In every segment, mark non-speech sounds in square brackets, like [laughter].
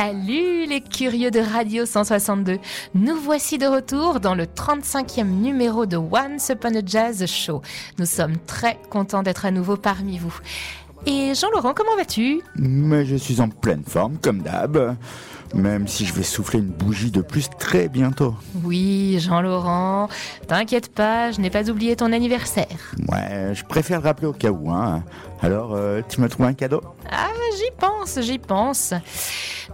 Salut les curieux de Radio 162. Nous voici de retour dans le 35e numéro de Once Upon a Jazz Show. Nous sommes très contents d'être à nouveau parmi vous. Et Jean-Laurent, comment vas-tu? Mais je suis en pleine forme, comme d'hab. Même si je vais souffler une bougie de plus très bientôt. Oui, Jean-Laurent, t'inquiète pas, je n'ai pas oublié ton anniversaire. Ouais, je préfère le rappeler au cas où. Hein. Alors, euh, tu m'as trouvé un cadeau? Ah, j'y pense, j'y pense.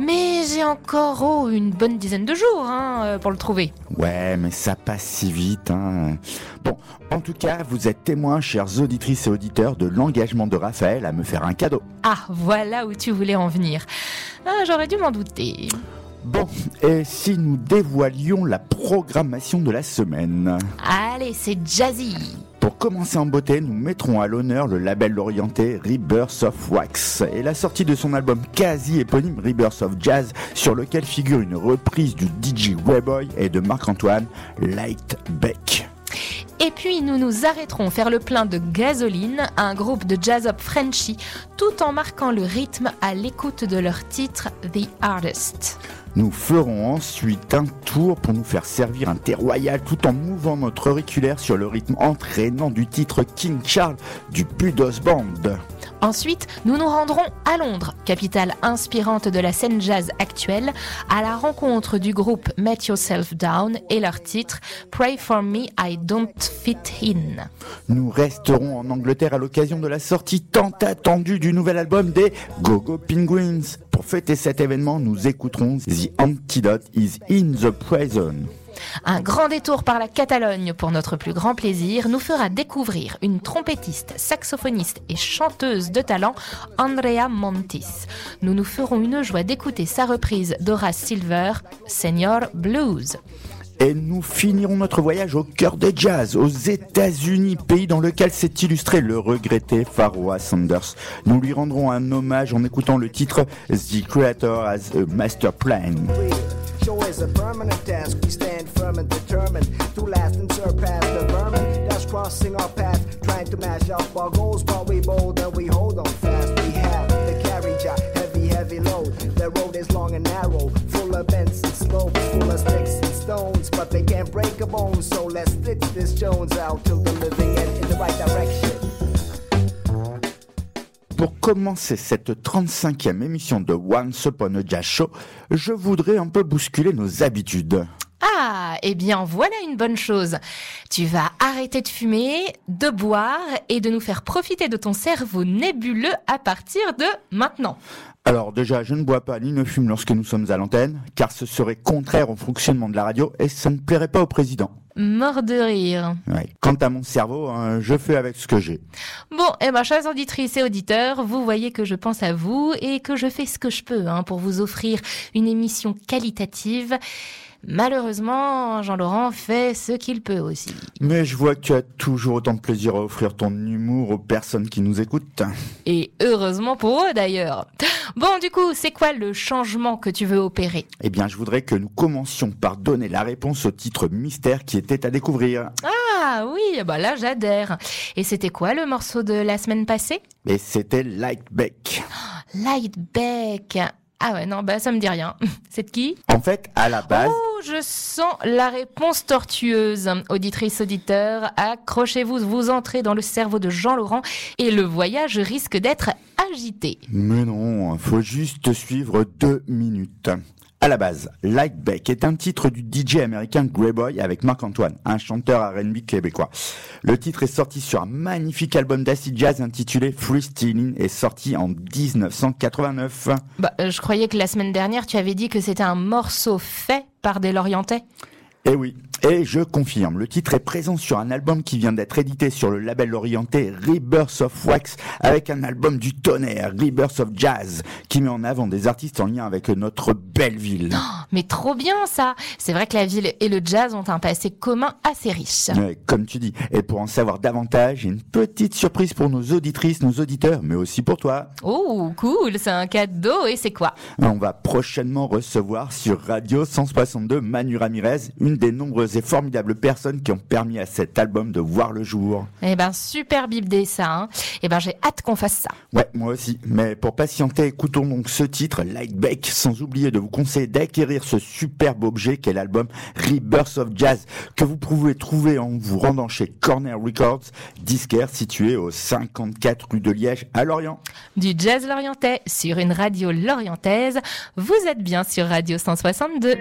Mais j'ai encore oh, une bonne dizaine de jours hein, euh, pour le trouver. Ouais, mais ça passe si vite. Hein. Bon, en tout cas, vous êtes témoins, chers auditrices et auditeurs, de l'engagement de Raphaël à me faire un cadeau. Ah, voilà où tu voulais en venir. Ah, J'aurais dû m'en douter. Bon, et si nous dévoilions la programmation de la semaine Allez, c'est jazzy. Pour commencer en beauté, nous mettrons à l'honneur le label orienté Rebirth of Wax et la sortie de son album quasi éponyme Rebirth of Jazz sur lequel figure une reprise du DJ Wayboy et de Marc-Antoine Lightbeck. Et puis nous nous arrêterons faire le plein de Gasoline, un groupe de jazz-up Frenchy, tout en marquant le rythme à l'écoute de leur titre The Artist. Nous ferons ensuite un tour pour nous faire servir un thé royal tout en mouvant notre auriculaire sur le rythme entraînant du titre King Charles du Budos Band. Ensuite, nous nous rendrons à Londres, capitale inspirante de la scène jazz actuelle, à la rencontre du groupe Met Yourself Down et leur titre Pray for Me I Don't Fit In. Nous resterons en Angleterre à l'occasion de la sortie tant attendue du nouvel album des Gogo Penguins. Pour fêter cet événement, nous écouterons The Antidote is in the Prison. Un grand détour par la Catalogne pour notre plus grand plaisir nous fera découvrir une trompettiste, saxophoniste et chanteuse de talent, Andrea Montis. Nous nous ferons une joie d'écouter sa reprise d'Horace Silver, Senior Blues. Et nous finirons notre voyage au cœur des jazz, aux États-Unis, pays dans lequel s'est illustré le regretté Pharoah Sanders. Nous lui rendrons un hommage en écoutant le titre The Creator as a Master Plan. We crossing our path, trying to mash up our goals. But we bold and we hold on fast. We have the carriage, a heavy, heavy load. The road is long and narrow, full of bends and slopes, full of sticks stones. But they can't break a bone, so let's stitch this Jones out till the living end in the right direction. Pour commencer cette 35e émission de Once Upon a Jazz Show, je voudrais un peu bousculer nos habitudes. Ah, eh bien voilà une bonne chose. Tu vas arrêter de fumer, de boire et de nous faire profiter de ton cerveau nébuleux à partir de maintenant. Alors déjà, je ne bois pas ni ne fume lorsque nous sommes à l'antenne, car ce serait contraire au fonctionnement de la radio et ça ne plairait pas au président. Mort de rire. Ouais. Quant à mon cerveau, hein, je fais avec ce que j'ai. Bon, eh ben, chers auditrices et auditeurs, vous voyez que je pense à vous et que je fais ce que je peux hein, pour vous offrir une émission qualitative. Malheureusement, Jean-Laurent fait ce qu'il peut aussi. Mais je vois que tu as toujours autant de plaisir à offrir ton humour aux personnes qui nous écoutent. Et heureusement pour eux d'ailleurs. Bon, du coup, c'est quoi le changement que tu veux opérer? Eh bien, je voudrais que nous commencions par donner la réponse au titre mystère qui était à découvrir. Ah oui, bah là j'adhère. Et c'était quoi le morceau de la semaine passée? Et c'était Lightbeck. Lightbeck. Ah ouais, non, bah ça me dit rien. [laughs] C'est de qui? En fait, à la base, Oh, je sens la réponse tortueuse. Auditrice, auditeur, accrochez-vous, vous entrez dans le cerveau de Jean-Laurent et le voyage risque d'être agité. mais non, faut juste suivre deux minutes. À la base, Lightbeck est un titre du DJ américain Greyboy avec Marc-Antoine, un chanteur R&B québécois. Le titre est sorti sur un magnifique album d'acid jazz intitulé Freestyling et sorti en 1989. Bah, euh, je croyais que la semaine dernière, tu avais dit que c'était un morceau fait par des Lorientais. Eh oui, Et je confirme, le titre est présent sur un album qui vient d'être édité sur le label orienté Rebirth of Wax avec un album du tonnerre, Rebirth of Jazz, qui met en avant des artistes en lien avec notre belle ville. Mais trop bien ça C'est vrai que la ville et le jazz ont un passé commun assez riche. Ouais, comme tu dis. Et pour en savoir davantage, une petite surprise pour nos auditrices, nos auditeurs, mais aussi pour toi. Oh, cool, c'est un cadeau et c'est quoi? On va prochainement recevoir sur Radio 162 Manu Ramirez, une des nombreuses et formidables personnes qui ont permis à cet album de voir le jour. Eh ben, super bibdé ça. Hein. Eh ben, j'ai hâte qu'on fasse ça. Ouais, moi aussi. Mais pour patienter, écoutons donc ce titre, Lightback, sans oublier de vous conseiller d'acquérir ce superbe objet qu'est l'album Rebirth of Jazz, que vous pouvez trouver en vous rendant chez Corner Records, disquaire situé au 54 rue de Liège à Lorient. Du jazz lorientais sur une radio lorientaise, vous êtes bien sur Radio 162.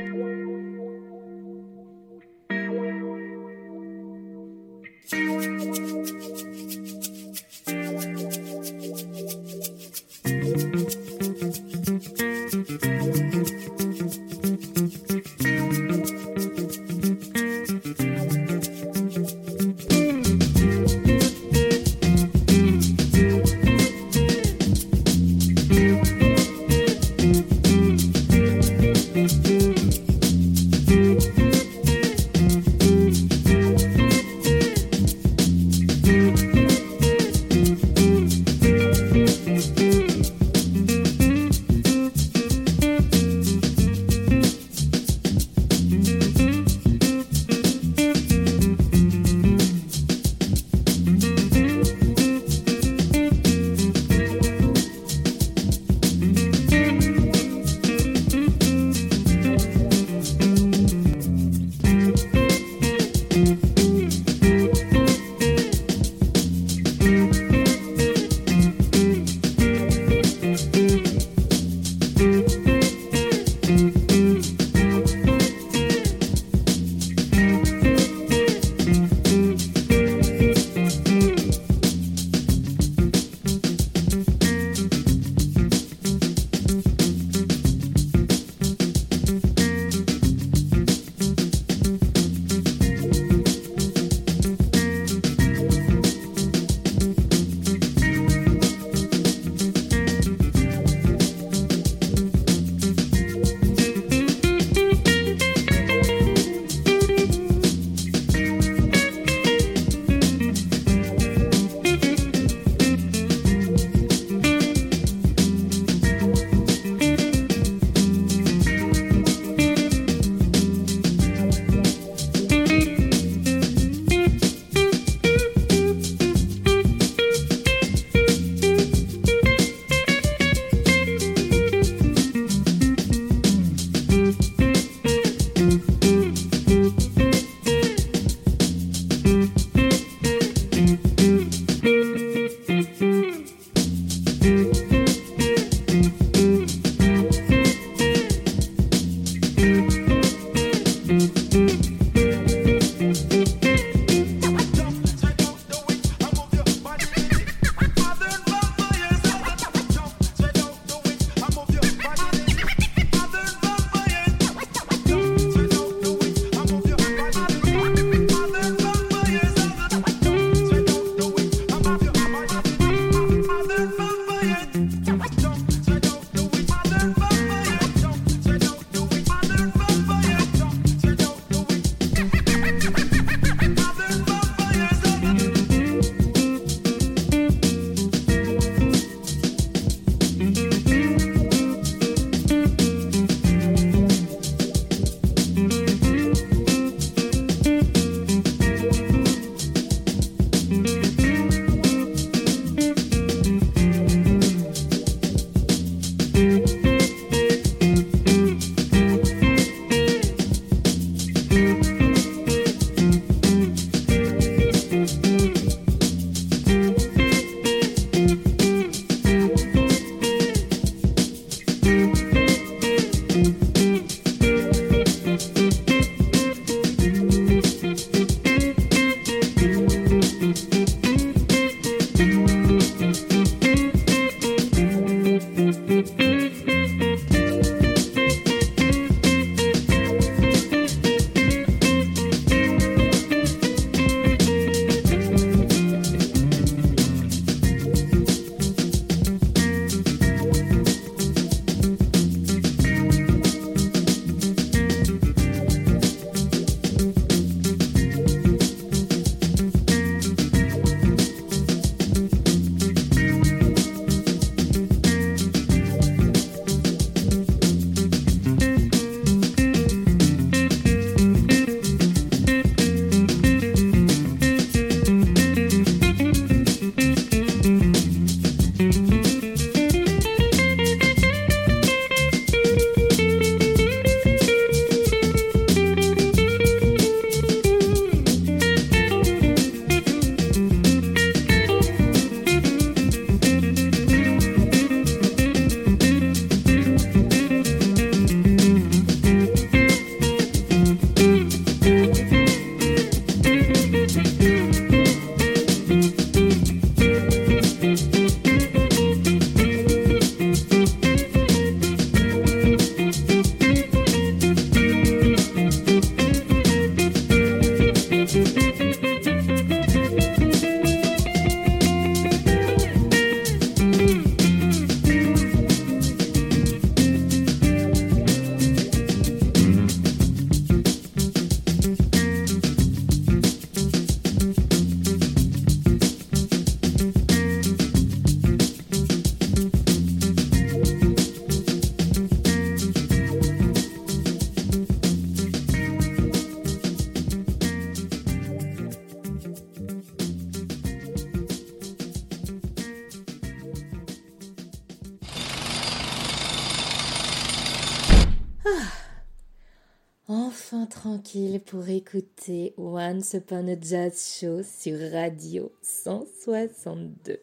Pour écouter Once Upon a Jazz Show sur Radio 162.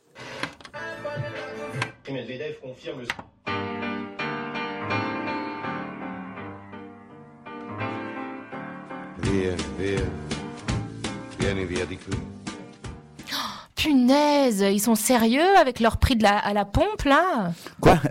Medvedev confirme Via, via. Vieni via. Punaise, ils sont sérieux avec leur prix de la, à la pompe là? Quoi? [laughs]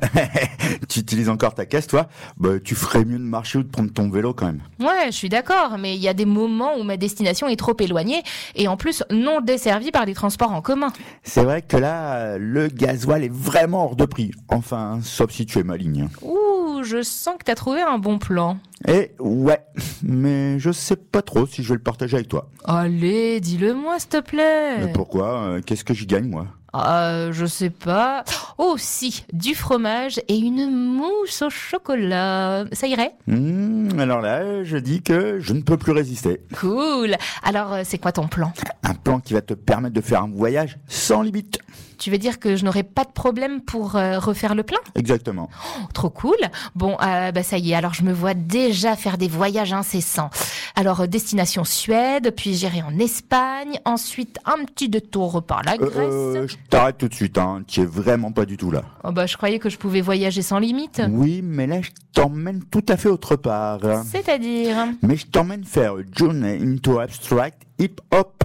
Tu utilises encore ta caisse, toi? Bah, tu ferais mieux de marcher ou de prendre ton vélo quand même. Ouais, je suis d'accord, mais il y a des moments où ma destination est trop éloignée et en plus non desservie par les transports en commun. C'est vrai que là, le gasoil est vraiment hors de prix. Enfin, sauf si tu es maligne. Ouh, je sens que t'as trouvé un bon plan. Et ouais, mais je sais pas trop si je vais le partager avec toi. Allez, dis-le-moi s'il te plaît. Mais pourquoi Euh, Qu'est-ce que j'y gagne, moi? Ah, je sais pas. Oh si, du fromage et une mousse au chocolat. Ça irait? Hmm, Alors là, je dis que je ne peux plus résister. Cool. Alors, euh, c'est quoi ton plan? Un plan qui va te permettre de faire un voyage sans limite. Tu veux dire que je n'aurai pas de problème pour euh, refaire le plein? Exactement. Trop cool. Bon, euh, bah ça y est, alors je me vois déjà faire des voyages incessants. Alors, euh, destination Suède, puis j'irai en Espagne, ensuite un petit détour par la Euh, Grèce. euh, je t'arrête tout de suite, hein. Tu es vraiment pas du tout là. Oh bah je croyais que je pouvais voyager sans limite. Oui, mais là, je t'emmène tout à fait autre part. C'est-à-dire? Mais je t'emmène faire Journey into Abstract Hip Hop.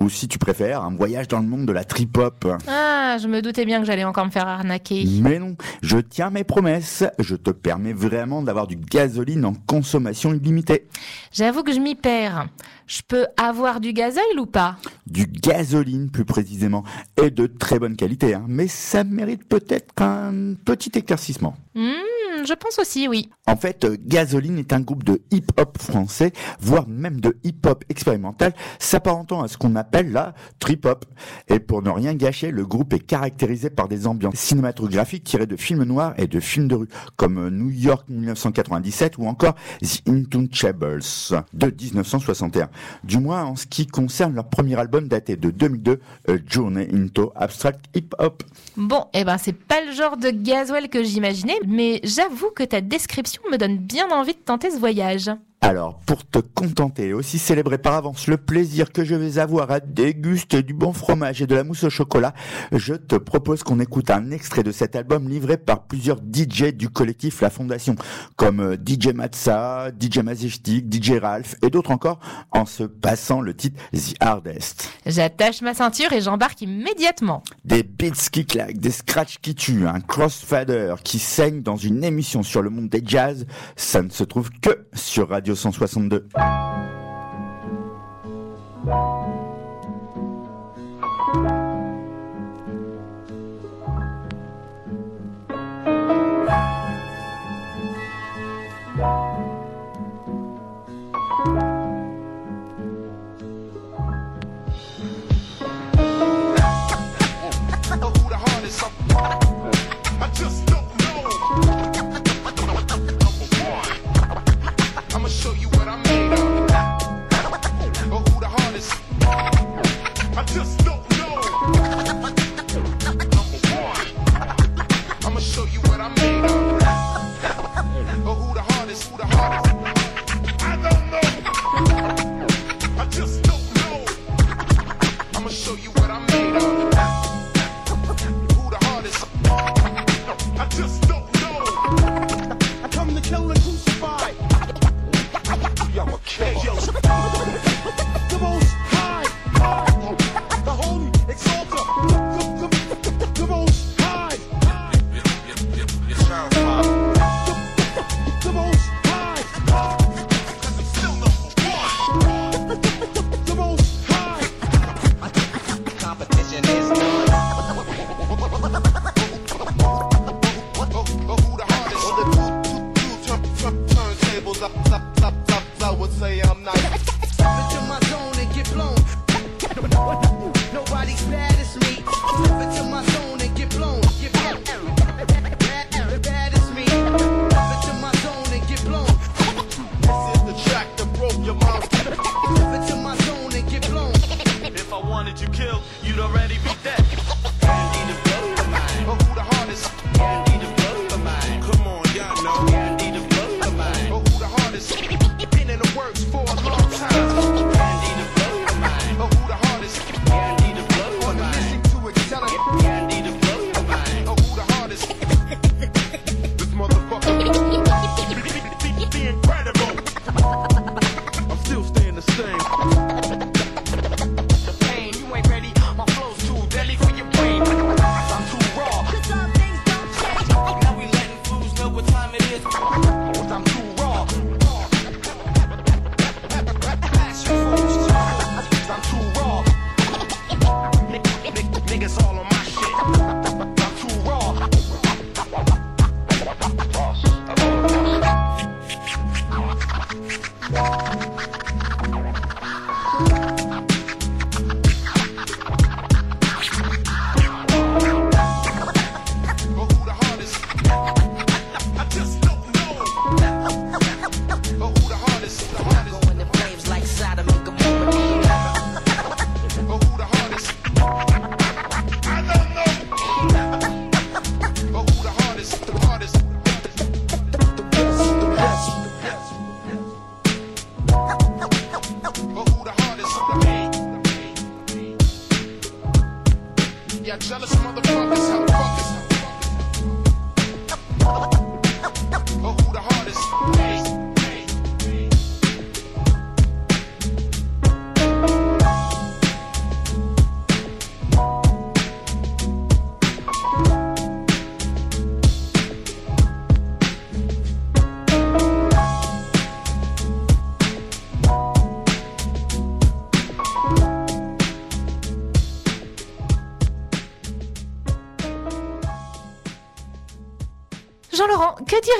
Ou si tu préfères, un voyage dans le monde de la trip hop. Ah, je me doutais bien que j'allais encore me faire arnaquer. Mais non, je tiens mes promesses. Je te permets vraiment d'avoir du gasoline en consommation illimitée. J'avoue que je m'y perds. Je peux avoir du gasoil ou pas? Du gasoline, plus précisément. Et de très bonne qualité, hein. Mais ça mérite peut-être un petit éclaircissement. Hmm, je pense aussi, oui. En fait, euh, Gasoline est un groupe de hip-hop français, voire même de hip-hop expérimental, s'apparentant à ce qu'on appelle la trip-hop. Et pour ne rien gâcher, le groupe est caractérisé par des ambiances cinématographiques tirées de films noirs et de films de rue, comme New York 1997 ou encore The Intouchables de 1961. Du moins en ce qui concerne leur premier album daté de 2002, A Journey into Abstract Hip-Hop. Bon, eh ben c'est pas le genre de gasoil que j'imaginais, mais j'avoue que ta description me donne bien envie de tenter ce voyage. Alors, pour te contenter et aussi célébrer par avance le plaisir que je vais avoir à déguster du bon fromage et de la mousse au chocolat, je te propose qu'on écoute un extrait de cet album livré par plusieurs DJ du collectif La Fondation, comme euh, DJ Matza, DJ Majestic, DJ Ralph et d'autres encore, en se passant le titre The Hardest. J'attache ma ceinture et j'embarque immédiatement. Des beats qui claquent, des scratchs qui tuent, un crossfader qui saigne dans une émission sur le monde des jazz, ça ne se trouve que sur Radio 162. I would say I'm not.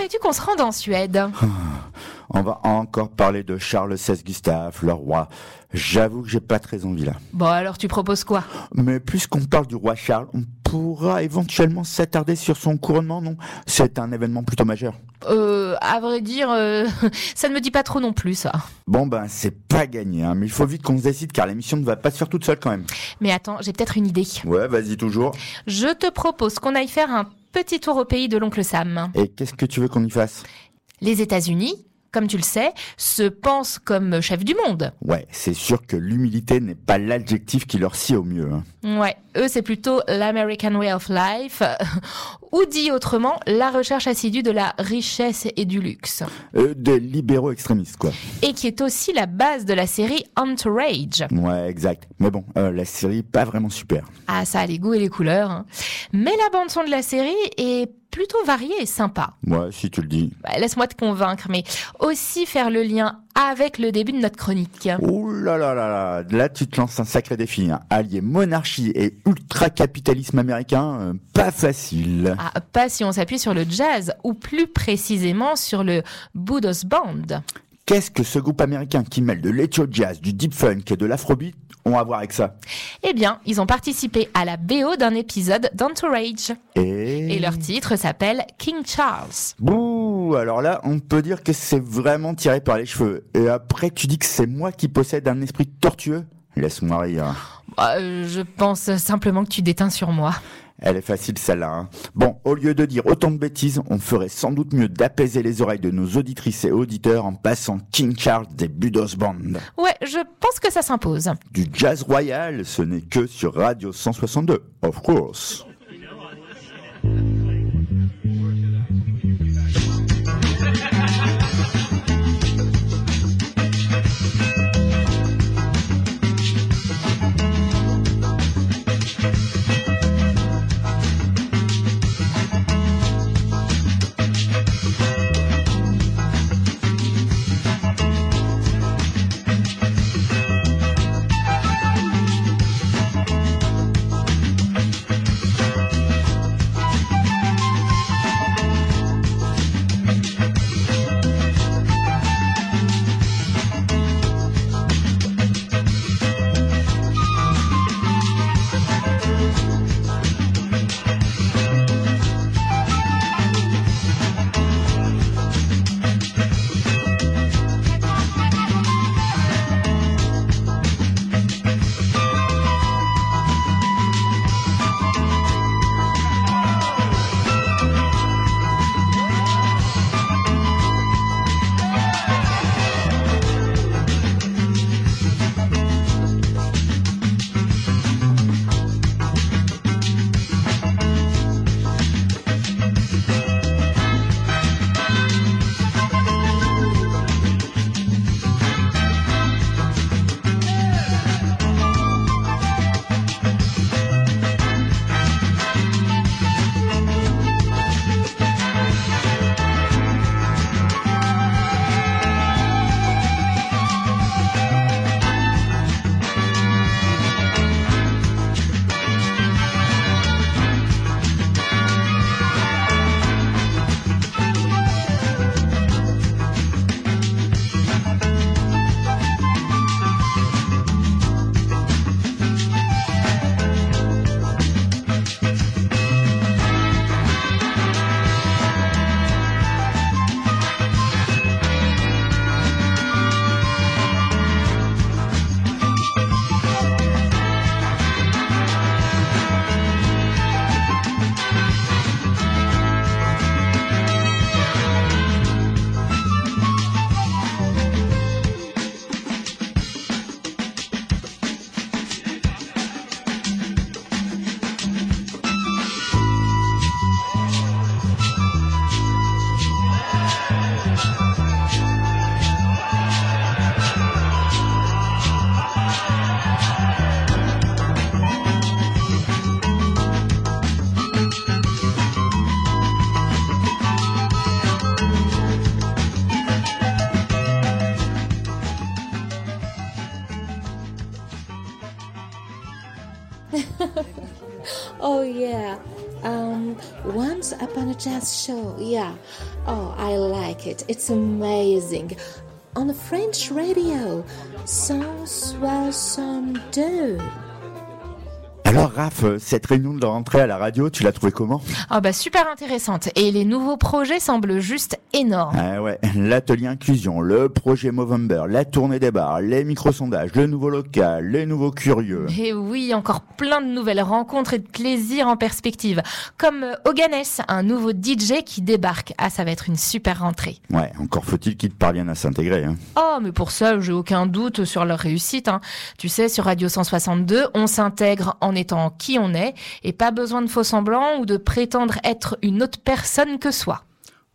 Dirais-tu qu'on se rende en Suède? On va encore parler de Charles XVI Gustave, le roi. J'avoue que j'ai pas très envie là. Bon, alors tu proposes quoi? Mais puisqu'on parle du roi Charles, on pourra éventuellement s'attarder sur son couronnement, non? C'est un événement plutôt majeur. Euh, à vrai dire, euh, [laughs] ça ne me dit pas trop non plus, ça. Bon ben, c'est pas gagné, hein, mais il faut vite qu'on se décide car l'émission ne va pas se faire toute seule quand même. Mais attends, j'ai peut-être une idée. Ouais, vas-y toujours. Je te propose qu'on aille faire un petit tour au pays de l'oncle Sam. Et qu'est-ce que tu veux qu'on y fasse? Les États-Unis, comme tu le sais, se pensent comme chef du monde. Ouais, c'est sûr que l'humilité n'est pas l'adjectif qui leur sied au mieux. hein. Ouais, eux c'est plutôt l'American Way of Life, ou dit autrement, la recherche assidue de la richesse et du luxe. Euh, des libéraux extrémistes, quoi. Et qui est aussi la base de la série Entourage. Ouais, exact. Mais bon, euh, la série, pas vraiment super. Ah, ça a les goûts et les couleurs. hein. Mais la bande son de la série est plutôt variée et sympa. Ouais, si tu le dis. Bah, Laisse-moi te convaincre, mais aussi faire le lien avec le début de notre chronique. Ouh là là là là, là tu te lances un sacré défi. Hein. Allier monarchie et ultra-capitalisme américain, euh, pas facile. Ah, pas si on s'appuie sur le jazz, ou plus précisément sur le Budos Band. Qu'est-ce que ce groupe américain qui mêle de l'ethio jazz, du deep funk et de l'afrobeat ont à voir avec ça? Eh bien, ils ont participé à la BO d'un épisode d'Entourage. Et... Et leur titre s'appelle King Charles. Bouh, alors là, on peut dire que c'est vraiment tiré par les cheveux. Et après, tu dis que c'est moi qui possède un esprit tortueux Laisse-moi rire. Bah, euh, je pense simplement que tu déteins sur moi. Elle est facile celle-là. hein. Bon, au lieu de dire autant de bêtises, on ferait sans doute mieux d'apaiser les oreilles de nos auditrices et auditeurs en passant King Charles des Budos Band. Ouais, je pense que ça s'impose. Du jazz royal, ce n'est que sur Radio 162, of course. Upon a jazz show. Yeah. Oh, I like it. It's amazing. On the French radio. 162. Alors Raph, cette réunion de rentrée à la radio, tu l'as trouvée comment? Ah bah super intéressante. Et les nouveaux projets semblent juste énormes. Ah ouais, l'atelier inclusion, le projet Movember, la tournée des bars, les micro-sondages, le nouveau local, les nouveaux curieux. Et oui, encore plein de nouvelles rencontres et de plaisirs en perspective. Comme euh, Oganes, un nouveau DJ qui débarque. Ah, ça va être une super rentrée. Ouais, encore faut-il qu'ils parviennent à s'intégrer. Hein. Oh, mais pour ça, j'ai aucun doute sur leur réussite. hein. Tu sais, sur Radio 162, on s'intègre en étant qui on est et pas besoin de faux semblants ou de prétendre être une autre personne que soi.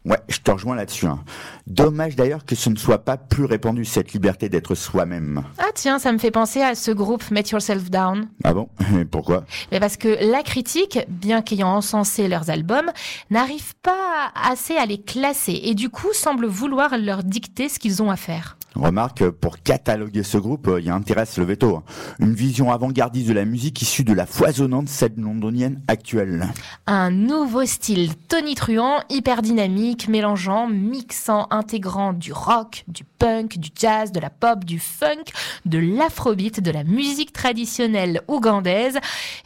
Ouais, je te rejoins là-dessus. hein. Dommage d'ailleurs que ce ne soit pas plus répandu, cette liberté d'être soi-même. Ah tiens, ça me fait penser à ce groupe Met Yourself Down. Ah bon? Et [laughs] Pourquoi? Mais parce que la critique, bien qu'ayant encensé leurs albums, n'arrive pas assez à les classer et du coup semble vouloir leur dicter ce qu'ils ont à faire. Remarque, pour cataloguer ce groupe, euh, il y a intérêt à se lever tôt. hein. Une vision avant-gardiste de la musique issue de la foisonnante scène londonienne actuelle. Un nouveau style tonitruant, hyper dynamique, mélangeant, mixant, intégrant du rock, du punk, du jazz, de la pop, du funk, de l'afrobeat, de la musique traditionnelle ougandaise,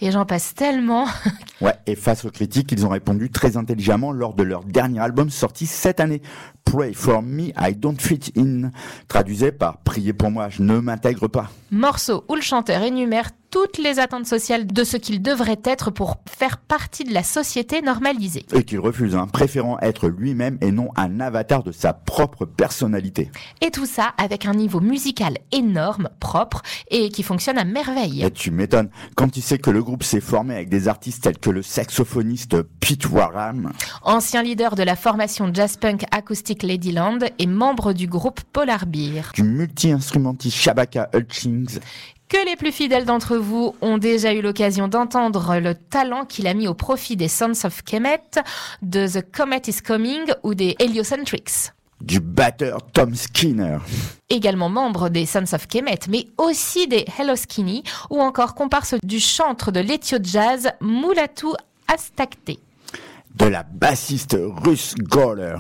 et j'en passe tellement. [laughs] Ouais, et face aux critiques, ils ont répondu très intelligemment lors de leur dernier album sorti cette année. Pray for me, I don't fit in. Traduisait par Priez pour moi, je ne m'intègre pas. Morceau où le chanteur énumère toutes les attentes sociales de ce qu'il devrait être pour faire partie de la société normalisée. Et qu'il refuse, hein, préférant être lui-même et non un avatar de sa propre personnalité. Et tout ça avec un niveau musical énorme, propre, et qui fonctionne à merveille. Et tu m'étonnes, quand tu sais que le groupe s'est formé avec des artistes tels que le saxophoniste Pete Warham, Ancien leader de la formation jazz punk acoustique Ladyland et membre du groupe Polar Beer. du multi-instrumentiste Shabaka Hutchings, Que les plus fidèles d'entre vous ont déjà eu l'occasion d'entendre le talent qu'il a mis au profit des Sons of Kemet, de The Comet is Coming ou des Heliocentrics. du batteur Tom Skinner, Également membre des Sons of Kemet, mais aussi des Hello Skinny ou encore comparse du chantre de l'Ethio Jazz Mulatu Astakte. de la bassiste russe Goller,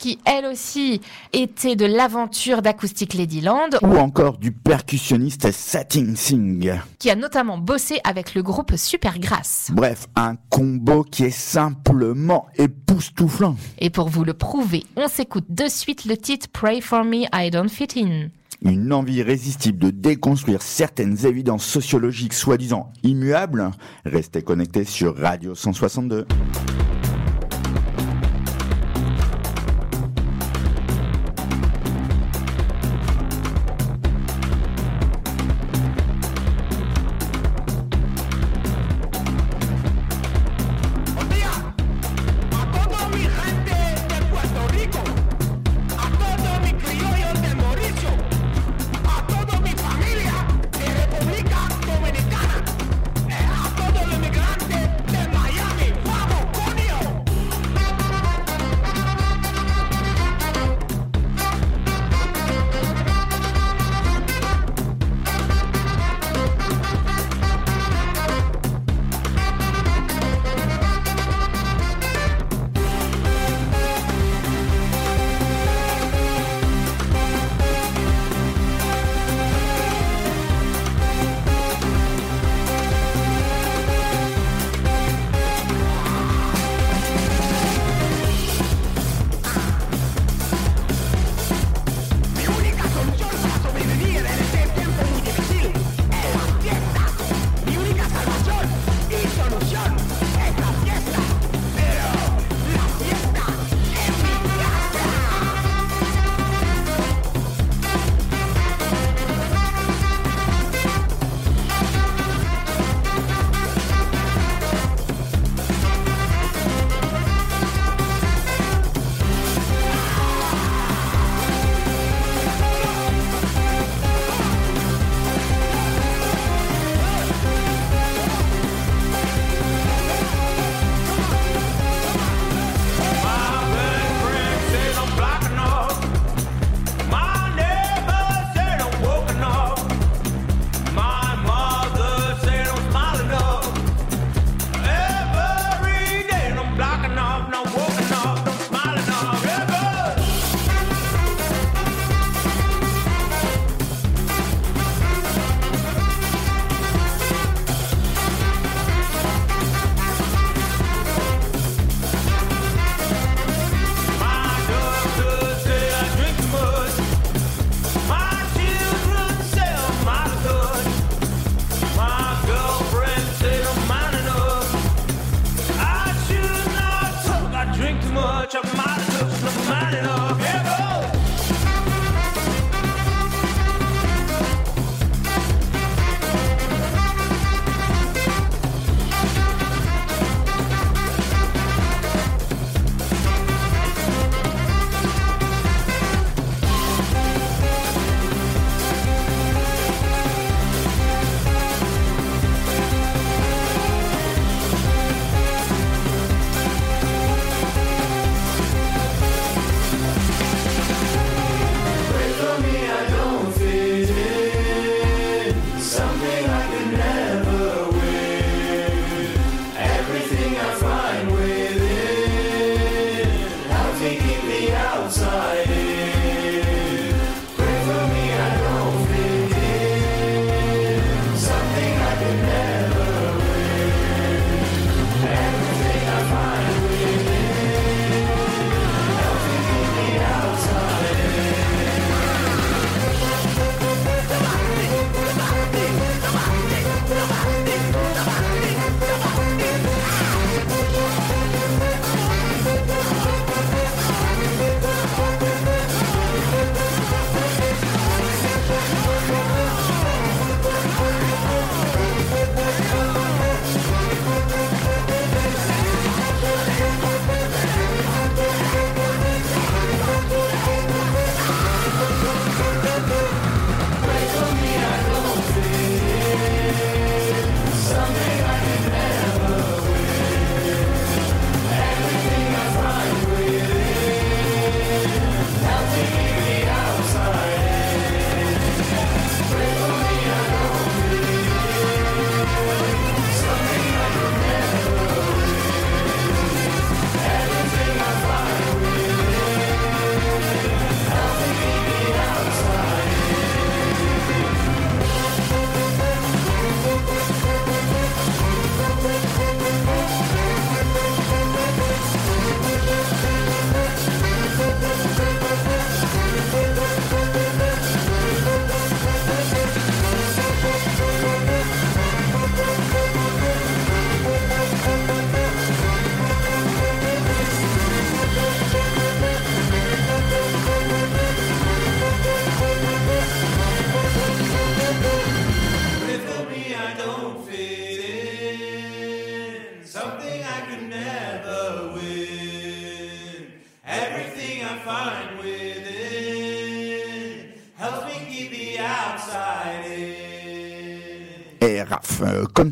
qui elle aussi était de l'aventure d'Acoustic Ladyland, ou encore du percussionniste Satin Singh. qui a notamment bossé avec le groupe Supergrass. Bref, un combo qui est simplement époustouflant. Et pour vous le prouver, on s'écoute de suite le titre Pray for me, I don't fit in. Une envie irrésistible de déconstruire certaines évidences sociologiques soi-disant immuables. Restez connectés sur Radio 162.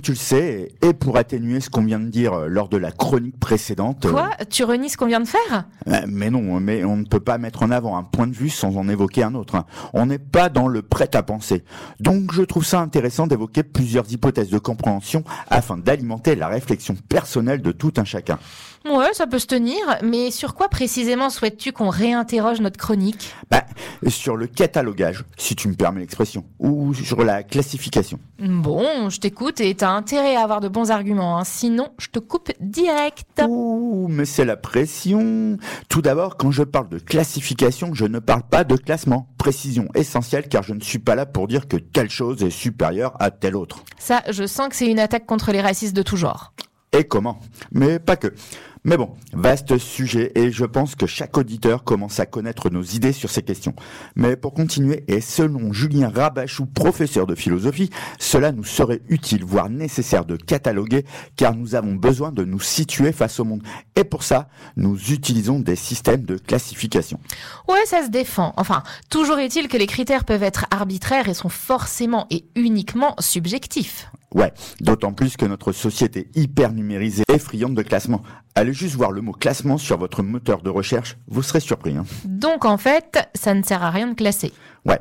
Tu le sais, et pour atténuer ce qu'on vient de dire euh, lors de la chronique précédente... Quoi? Tu renies ce qu'on vient de faire? Mais non, mais on ne peut pas mettre en avant un point de vue sans en évoquer un autre. On n'est pas dans le prêt à penser. Donc je trouve ça intéressant d'évoquer plusieurs hypothèses de compréhension afin d'alimenter la réflexion personnelle de tout un chacun. Ouais, ça peut se tenir, mais sur quoi précisément souhaites-tu qu'on réinterroge notre chronique? Bah, sur le catalogage, si tu me permets l'expression, ou sur la classification. Bon, je t'écoute et t'as intérêt à avoir de bons arguments, hein. sinon je te coupe direct. Ouh, mais c'est la pression. Tout d'abord, quand je parle de classification, je ne parle pas de classement. Précision essentielle car je ne suis pas là pour dire que telle chose est supérieure à telle autre. Ça, je sens que c'est une attaque contre les racistes de tout genre. Et comment Mais pas que. Mais bon, vaste sujet et je pense que chaque auditeur commence à connaître nos idées sur ces questions. Mais pour continuer, et selon Julien Rabachou, professeur de philosophie, cela nous serait utile, voire nécessaire de cataloguer, car nous avons besoin de nous situer face au monde. Et pour ça, nous utilisons des systèmes de classification. Ouais, ça se défend. Enfin, toujours est-il que les critères peuvent être arbitraires et sont forcément et uniquement subjectifs. Ouais, d'autant plus que notre société hyper numérisée est friande de classement. Allez juste voir le mot classement sur votre moteur de recherche, vous serez surpris. Hein. Donc en fait, ça ne sert à rien de classer. Ouais.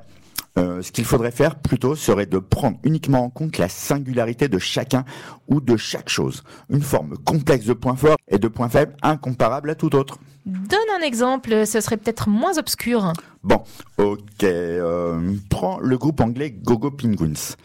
Euh, ce qu'il faudrait faire plutôt serait de prendre uniquement en compte la singularité de chacun ou de chaque chose. Une forme complexe de points forts et de points faibles incomparable à tout autre. Donne un exemple, ce serait peut-être moins obscur. Bon, ok. Euh, prends le groupe anglais Gogo Penguins.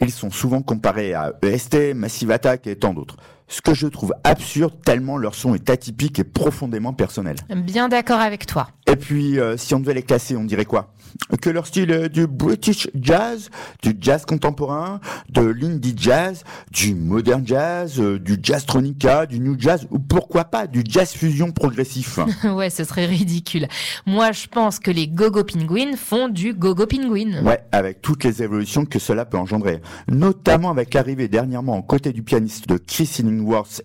Ils sont souvent comparés à EST, Massive Attack et tant d'autres. Ce que je trouve absurde tellement leur son est atypique et profondément personnel. Bien d'accord avec toi. Et puis, euh, si on devait les classer, on dirait quoi? Que leur style est du British jazz, du jazz contemporain, de l'indie jazz, du modern jazz, euh, du jazz tronica, du new jazz, ou pourquoi pas du jazz fusion progressif? [laughs] ouais, ce serait ridicule. Moi, je pense que les Gogo Penguins font du Gogo Penguin. Ouais, avec toutes les évolutions que cela peut engendrer. Notamment avec l'arrivée dernièrement en côté du pianiste de Chris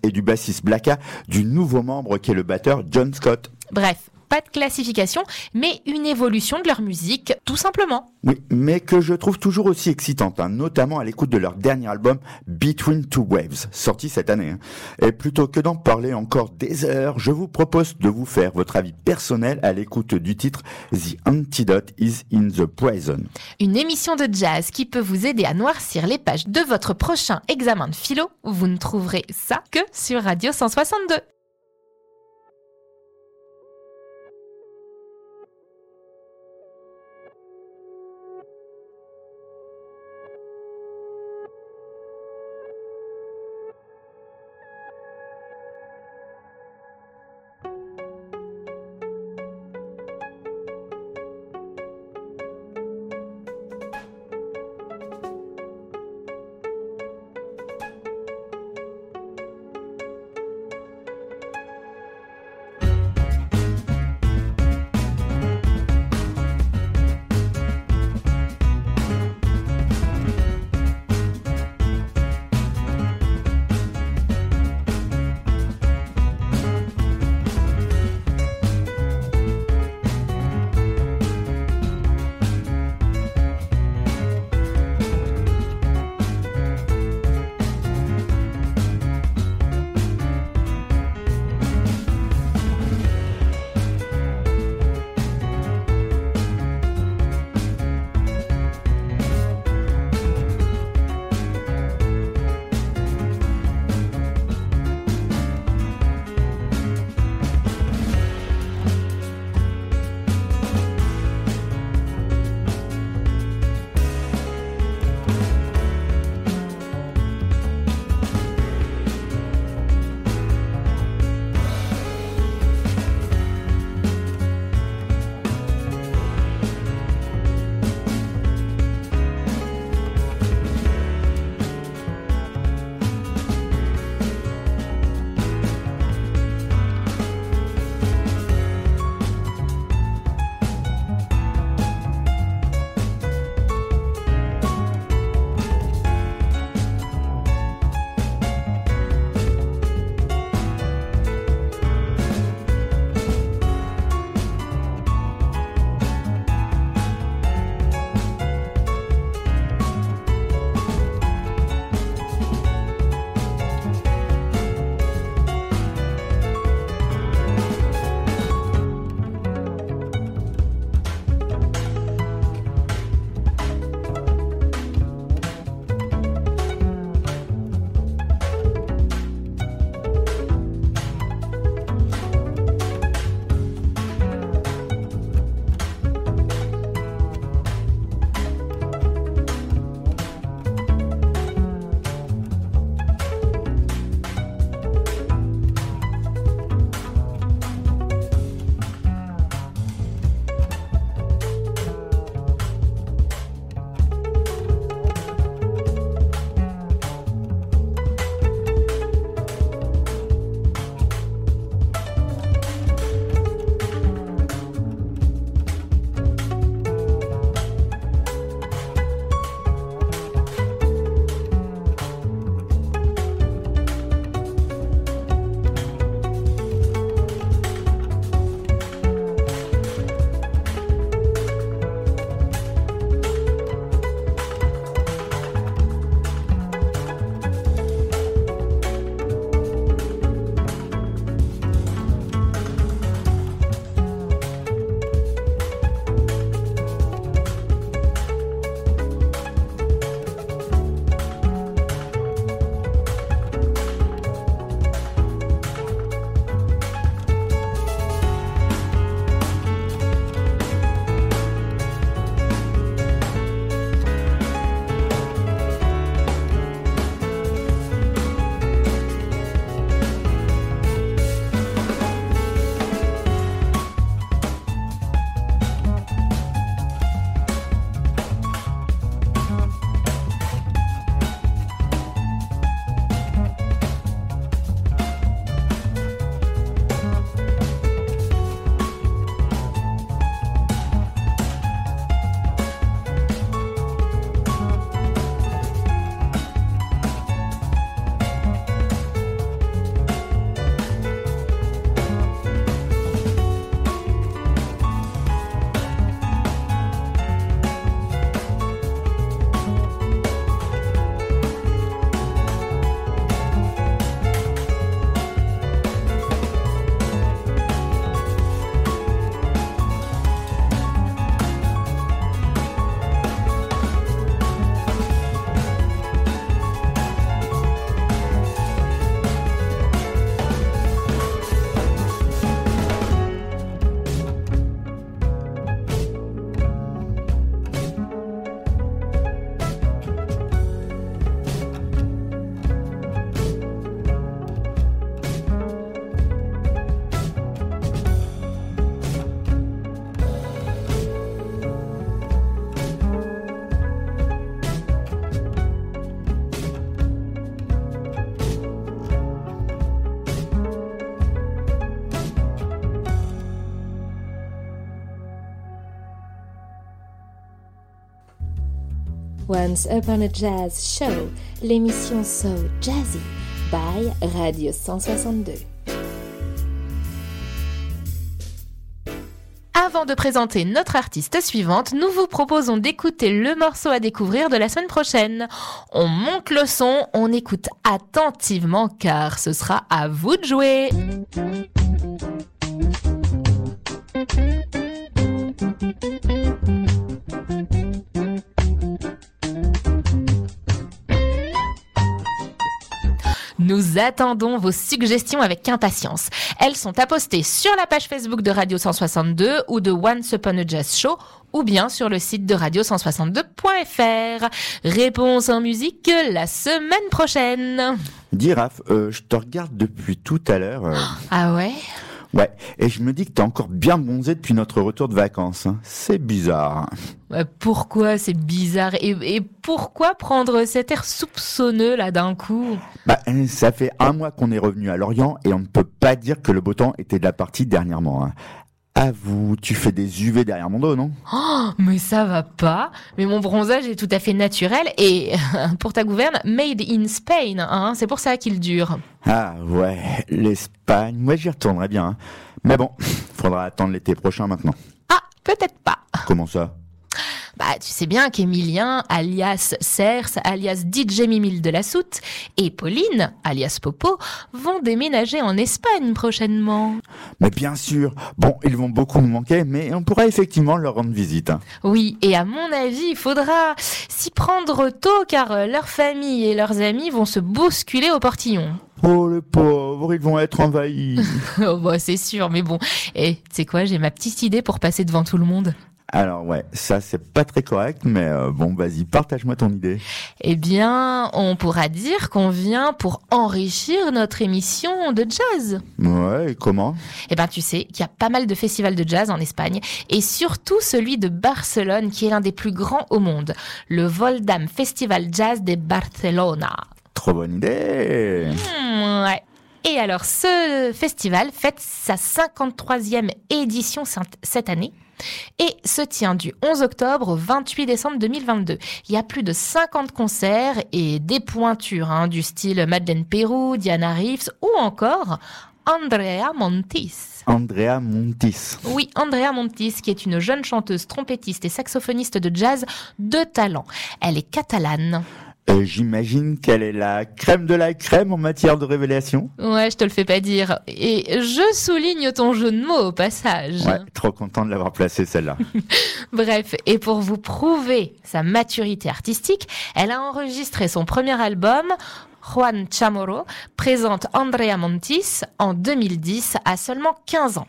Et du bassiste Blacka, du nouveau membre qui est le batteur John Scott. Bref, pas de classification, mais une évolution de leur musique, tout simplement. Oui, mais que je trouve toujours aussi excitante, hein, notamment à l'écoute de leur dernier album Between Two Waves, sorti cette année. hein. Et plutôt que d'en parler encore des heures, je vous propose de vous faire votre avis personnel à l'écoute du titre The Antidote is in the Poison. Une émission de jazz qui peut vous aider à noircir les pages de votre prochain examen de philo. Vous ne trouverez ça que sur Radio 162. Once Upon a Jazz Show, l'émission So Jazzy by Radio 162. Avant de présenter notre artiste suivante, nous vous proposons d'écouter le morceau à découvrir de la semaine prochaine. On monte le son, on écoute attentivement car ce sera à vous de jouer. Nous attendons vos suggestions avec impatience. Elles sont à poster sur la page Facebook de Radio 162 ou de Once Upon a Jazz Show ou bien sur le site de radio162.fr. Réponse en musique la semaine prochaine. Dis Raph, euh, je te regarde depuis tout à l'heure. euh, Ah ouais? Ouais, et je me dis que t'es encore bien bronzé depuis notre retour de vacances. hein. C'est bizarre. Pourquoi c'est bizarre et, et pourquoi prendre cet air soupçonneux là d'un coup? Bah, euh, ça fait un mois qu'on est revenu à Lorient et on ne peut pas dire que le beau temps était de la partie dernièrement. hein. Avoue, tu fais des UV derrière mon dos, non? Oh, mais ça va pas. Mais mon bronzage est tout à fait naturel et [laughs] pour ta gouverne, made in Spain. Hein, c'est pour ça qu'il dure. Ah ouais, l'Espagne, moi j'y retournerai bien. hein. Mais bon, [laughs] faudra attendre l'été prochain maintenant. Ah, peut-être pas. Comment ça? Bah, tu sais bien qu'Emilien, alias Cers, alias DJ Mimile de la Soute, et Pauline, alias Popo, vont déménager en Espagne prochainement. Mais bien sûr, bon, ils vont beaucoup nous manquer, mais on pourra effectivement leur rendre visite. hein. Oui, et à mon avis, il faudra s'y prendre tôt car euh, leur famille et leurs amis vont se bousculer au portillon. Oh les pauvres, ils vont être envahis. [laughs] oh, bah, c'est sûr, mais bon. Et tu sais quoi, j'ai ma petite idée pour passer devant tout le monde. Alors ouais, ça c'est pas très correct, mais euh, bon, vas-y, partage-moi ton idée. Eh bien, on pourra dire qu'on vient pour enrichir notre émission de jazz. Ouais, et comment? Eh ben, tu sais qu'il y a pas mal de festivals de jazz en Espagne, et surtout celui de Barcelone, qui est l'un des plus grands au monde, le Voldam Festival Jazz de Barcelona. Trop bonne idée. Hmm, ouais. Et alors, ce festival fête sa 53e édition cette année et se tient du 11 octobre au 28 décembre 2022. Il y a plus de 50 concerts et des pointures hein, du style Madeleine Pérou, Diana Reeves ou encore Andrea Montis. Andrea Montis. Oui, Andrea Montis, qui est une jeune chanteuse, trompettiste et saxophoniste de jazz de talent. Elle est catalane. Euh, J'imagine qu'elle est la crème de la crème en matière de révélation. Ouais, je te le fais pas dire. Et je souligne ton jeu de mots au passage. Ouais, trop content de l'avoir placée celle-là. [laughs] Bref, et pour vous prouver sa maturité artistique, elle a enregistré son premier album, Juan Chamorro, présente Andrea Montis en 2010 à seulement 15 ans.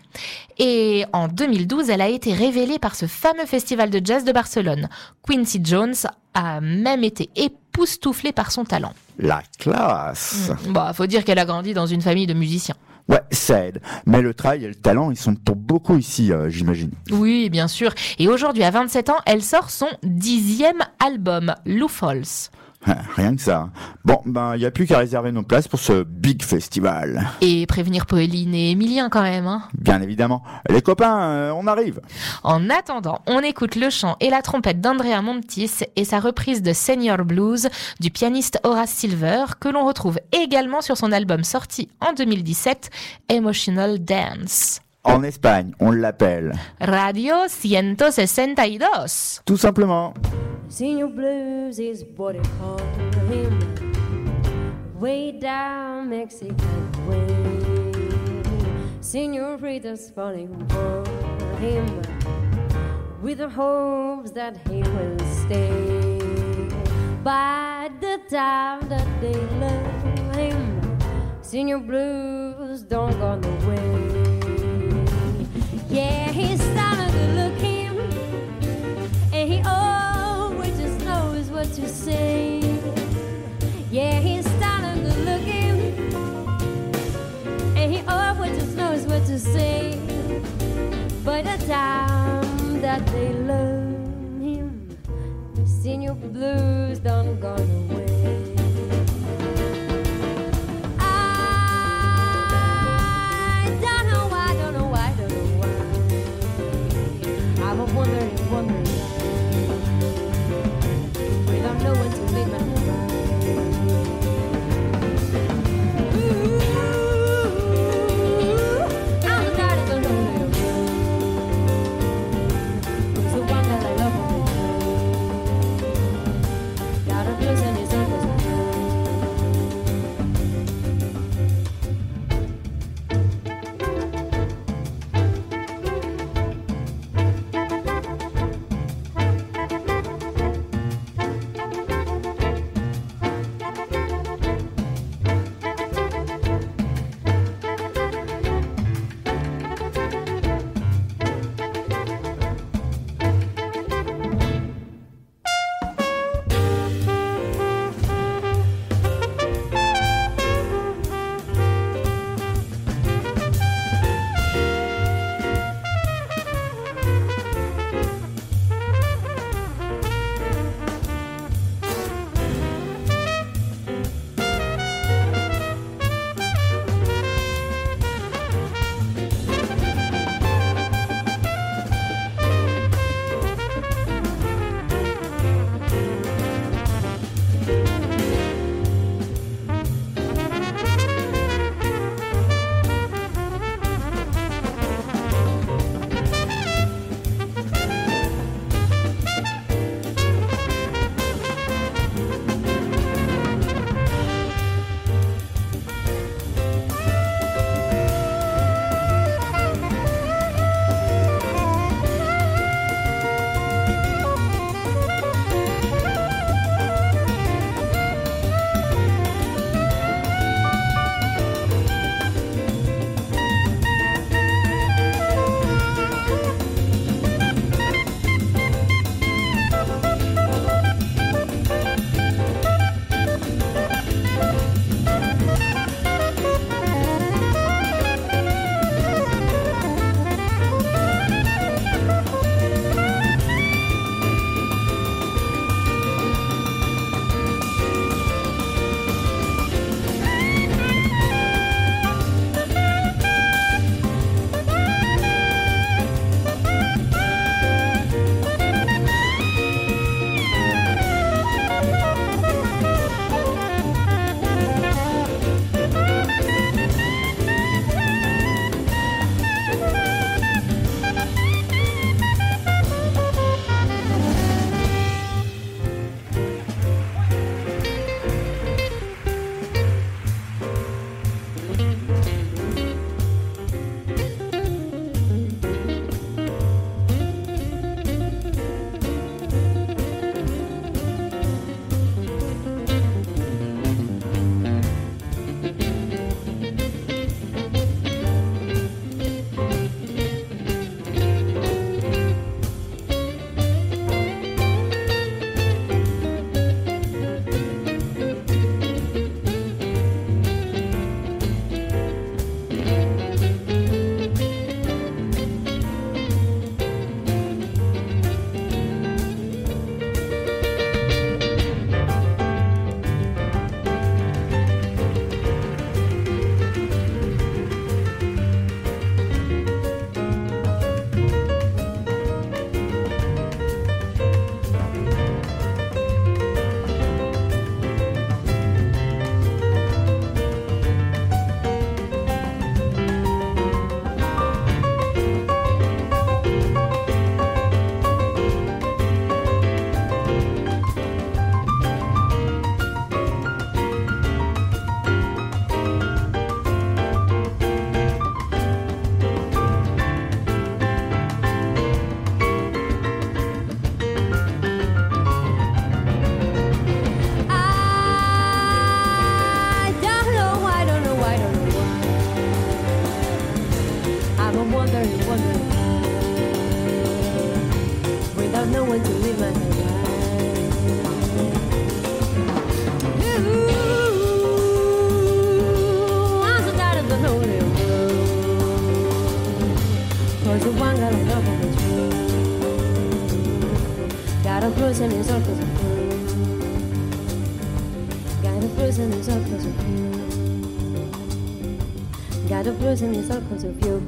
Et en 2012, elle a été révélée par ce fameux festival de jazz de Barcelone. Quincy Jones a même été époustouflé par son talent. La classe. Bah, faut dire qu'elle a grandi dans une famille de musiciens. Ouais, ça aide. Mais le travail et le talent, ils sont pour beaucoup ici, euh, j'imagine. Oui, bien sûr. Et aujourd'hui, à 27 ans, elle sort son dixième album, Lou Falls. [laughs] Rien que ça. Bon, ben, il n'y a plus qu'à réserver nos places pour ce big festival. Et prévenir Pauline et Emilien quand même. Hein. Bien évidemment. Les copains, euh, on arrive. En attendant, on écoute le chant et la trompette d'Andrea Montis et sa reprise de Senior Blues du pianiste Horace Silver que l'on retrouve également sur son album sorti en 2017, Emotional Dance. En Espagne, on l'appelle. Radio 162. Tout simplement. Senior blues is what they call him. Way down Mexican way. Senorita's falling for him. With the hopes that he will stay. By the time that they love him, Senior blues don't go away. Yeah, he's starting to look him, and he always just knows what to say. By the time that they love him, the senior blues done gone away. Of you.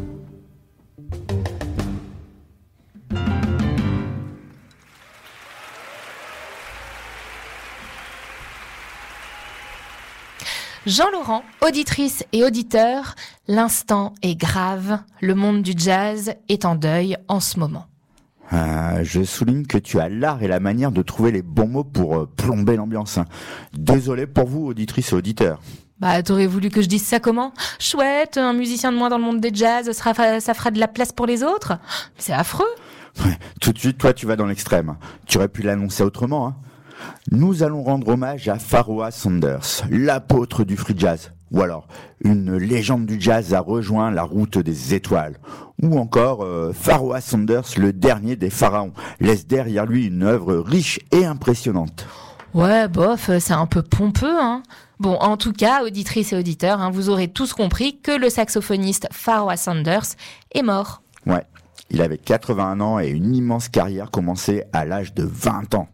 Jean-Laurent, auditrice et auditeur, l'instant est grave, le monde du jazz est en deuil en ce moment. Ah, je souligne que tu as l'art et la manière de trouver les bons mots pour euh, plomber l'ambiance. Désolé pour vous, auditrices et auditeurs. Bah, t'aurais voulu que je dise ça comment? Chouette, un musicien de moins dans le monde des jazz, ça fera de la place pour les autres? C'est affreux Tout de suite, toi, tu vas dans l'extrême. Tu aurais pu l'annoncer autrement. Hein. Nous allons rendre hommage à Pharoah Sanders, l'apôtre du free jazz. Ou alors, une légende du jazz a rejoint la route des étoiles. Ou encore, euh, Pharoah Sanders, le dernier des pharaons, laisse derrière lui une œuvre riche et impressionnante. Ouais, bof, c'est un peu pompeux, hein. Bon, en tout cas, auditrices et auditeurs, hein, vous aurez tous compris que le saxophoniste Pharoah Sanders est mort. Ouais, il avait 81 ans et une immense carrière commencée à l'âge de 20 ans.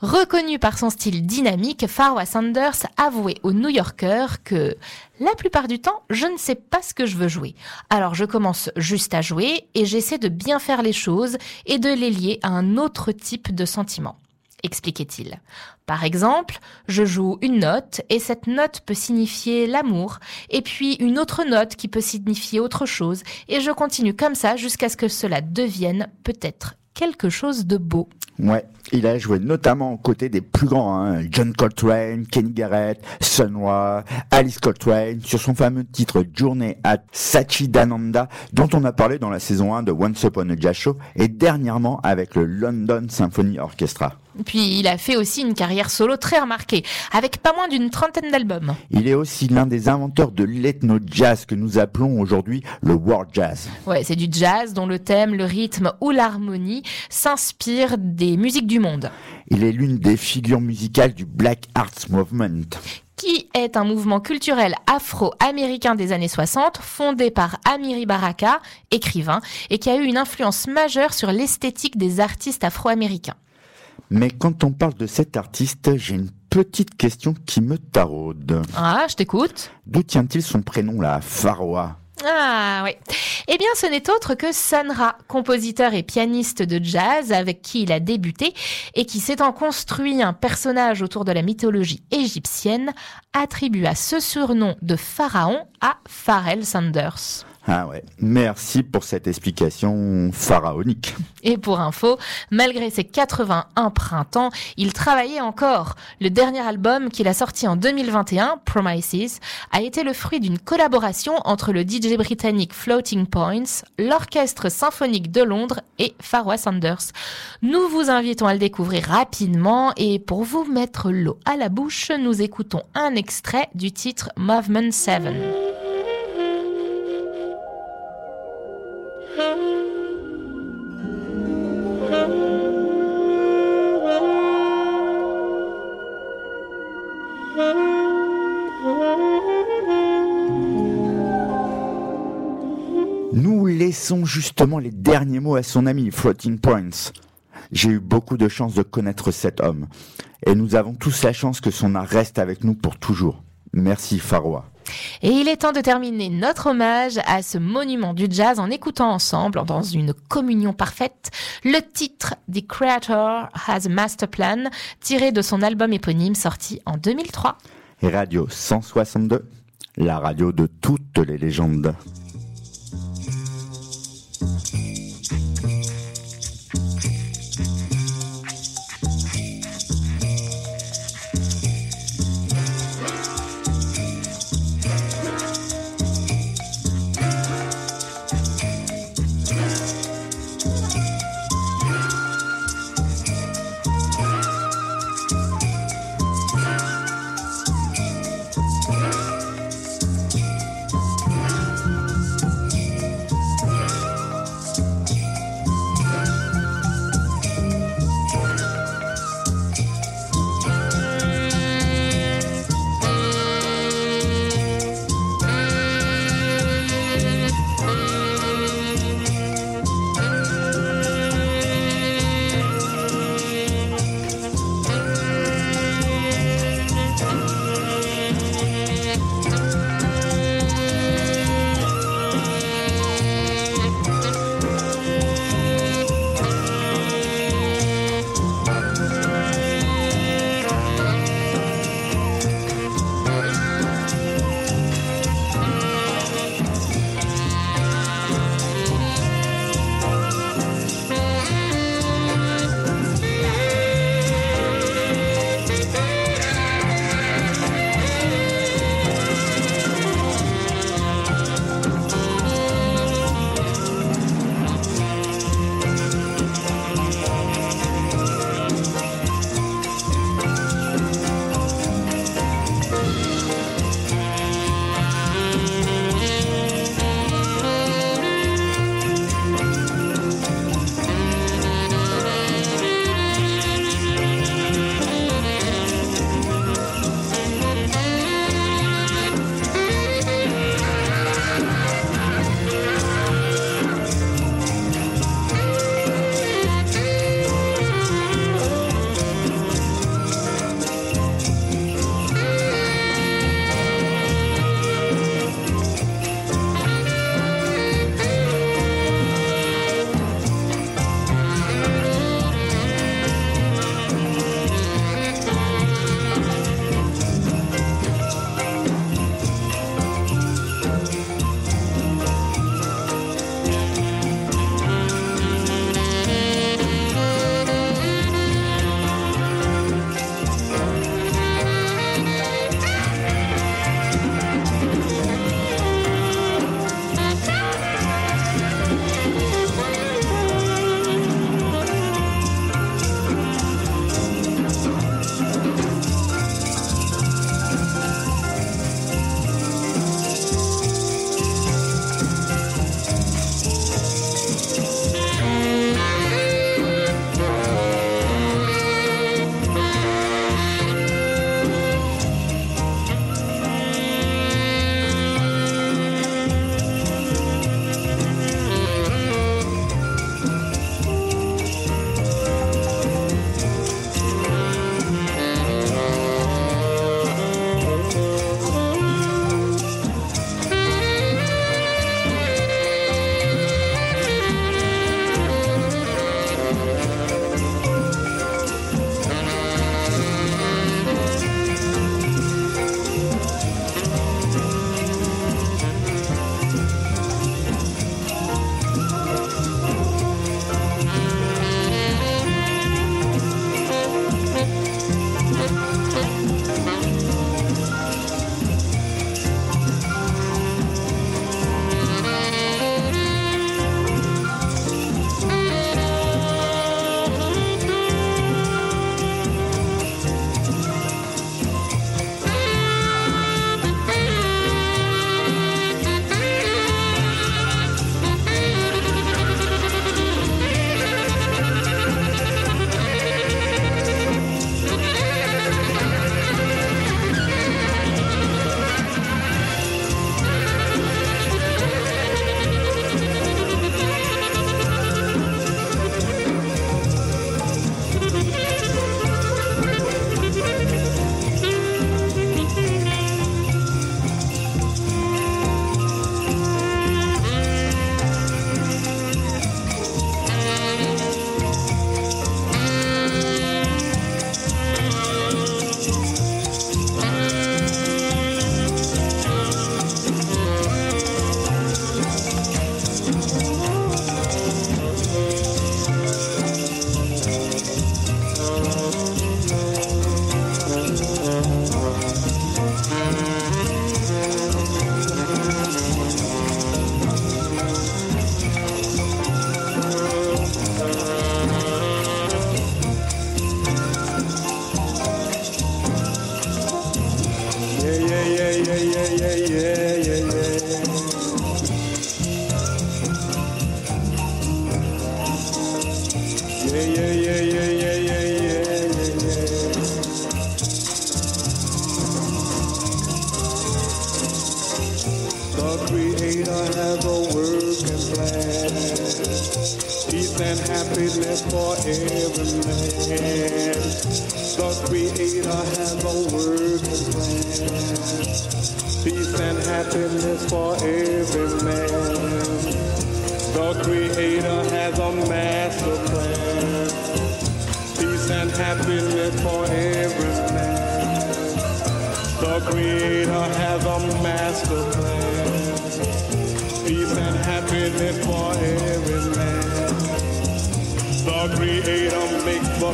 Reconnu par son style dynamique, Pharoah Sanders avouait aux New Yorkers que la plupart du temps, je ne sais pas ce que je veux jouer. Alors je commence juste à jouer et j'essaie de bien faire les choses et de les lier à un autre type de sentiment. Expliquait-il. Par exemple, je joue une note et cette note peut signifier l'amour et puis une autre note qui peut signifier autre chose et je continue comme ça jusqu'à ce que cela devienne peut-être quelque chose de beau. Ouais, il a joué notamment aux côtés des plus grands, hein, John Coltrane, Kenny Garrett, Sun Alice Coltrane, sur son fameux titre Journey at Sachidananda, dont on a parlé dans la saison 1 de Once Upon a Jazz Show, et dernièrement avec le London Symphony Orchestra. Puis il a fait aussi une carrière solo très remarquée, avec pas moins d'une trentaine d'albums. Il est aussi l'un des inventeurs de l'ethno-jazz que nous appelons aujourd'hui le world jazz. Ouais, c'est du jazz dont le thème, le rythme ou l'harmonie s'inspirent des musiques du monde. Il est l'une des figures musicales du Black Arts Movement. qui est un mouvement culturel afro-américain des années 60, fondé par Amiri Baraka, écrivain, et qui a eu une influence majeure sur l'esthétique des artistes afro-américains. Mais quand on parle de cet artiste, j'ai une petite question qui me taraude. Ah, je t'écoute. D'où tient-il son prénom là, Pharoah Ah oui. Eh bien, ce n'est autre que Sun Ra, compositeur et pianiste de jazz avec qui il a débuté et qui s'étant construit un personnage autour de la mythologie égyptienne, attribua ce surnom de pharaon à Pharrell Sanders. Ah ouais, merci pour cette explication pharaonique. Et pour info, malgré ses 81 printemps, il travaillait encore. Le dernier album qu'il a sorti en 2021, Promises, a été le fruit d'une collaboration entre le DJ britannique Floating Points, l'Orchestre symphonique de Londres et Pharoah Sanders. Nous vous invitons à le découvrir rapidement et pour vous mettre l'eau à la bouche, nous écoutons un extrait du titre Movement 7. Nous laissons justement les derniers mots à son ami Floating Points. J'ai eu beaucoup de chance de connaître cet homme. Et nous avons tous la chance que son art reste avec nous pour toujours. Merci Pharoah. Et il est temps de terminer notre hommage à ce monument du jazz en écoutant ensemble, dans une communion parfaite, le titre The Creator Has a Master Plan, tiré de son album éponyme sorti en 2003. Et Radio 162, la radio de toutes les légendes.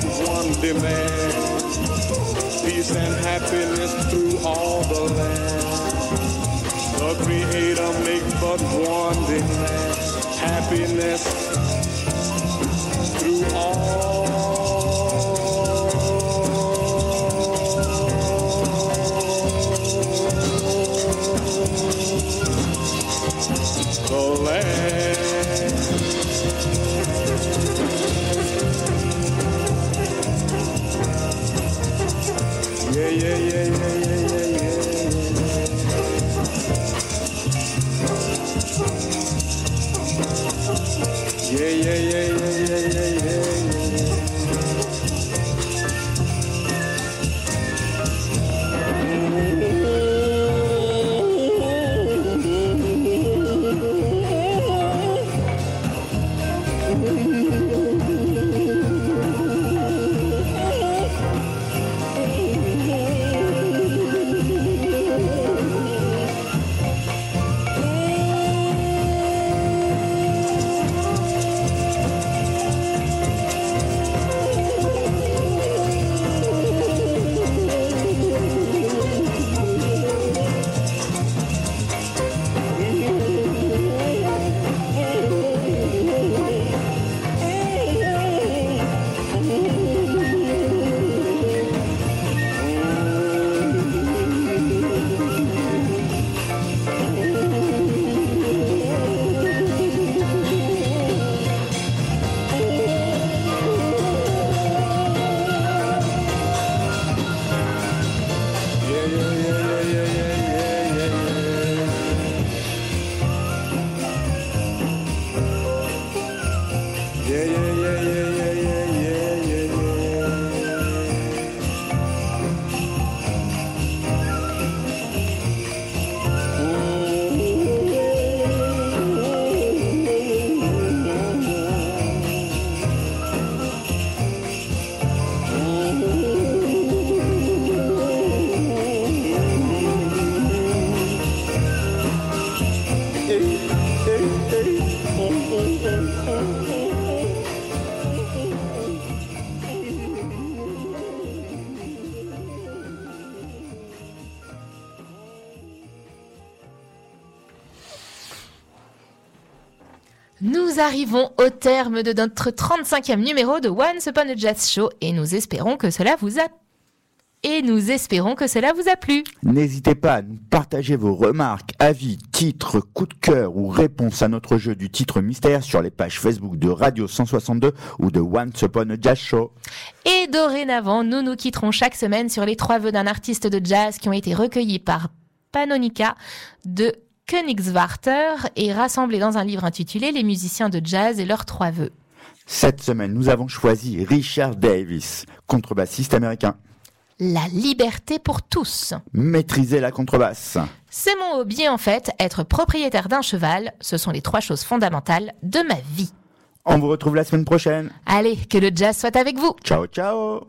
One demand. Peace and happiness through all the land. The Creator makes but one demand. Happiness through yeah. Yeah, arrivons au terme de notre 35e numéro de Once Upon a Jazz Show et nous espérons que cela vous a et nous espérons que cela vous a plu. N'hésitez pas à nous partager vos remarques, avis, titres, coups de cœur ou réponses à notre jeu du titre mystère sur les pages Facebook de Radio 162 ou de Once Upon a Jazz Show. Et dorénavant, nous nous quitterons chaque semaine sur les trois vœux d'un artiste de jazz qui ont été recueillis par Panonica de Königswarter et rassemblés dans un livre intitulé Les musiciens de jazz et leurs trois vœux. Cette semaine, nous avons choisi Richard Davis, contrebassiste américain. La liberté pour tous. Maîtriser la contrebasse. C'est mon hobby en fait, être propriétaire d'un cheval, ce sont les trois choses fondamentales de ma vie. On vous retrouve la semaine prochaine. Allez, que le jazz soit avec vous. Ciao, ciao.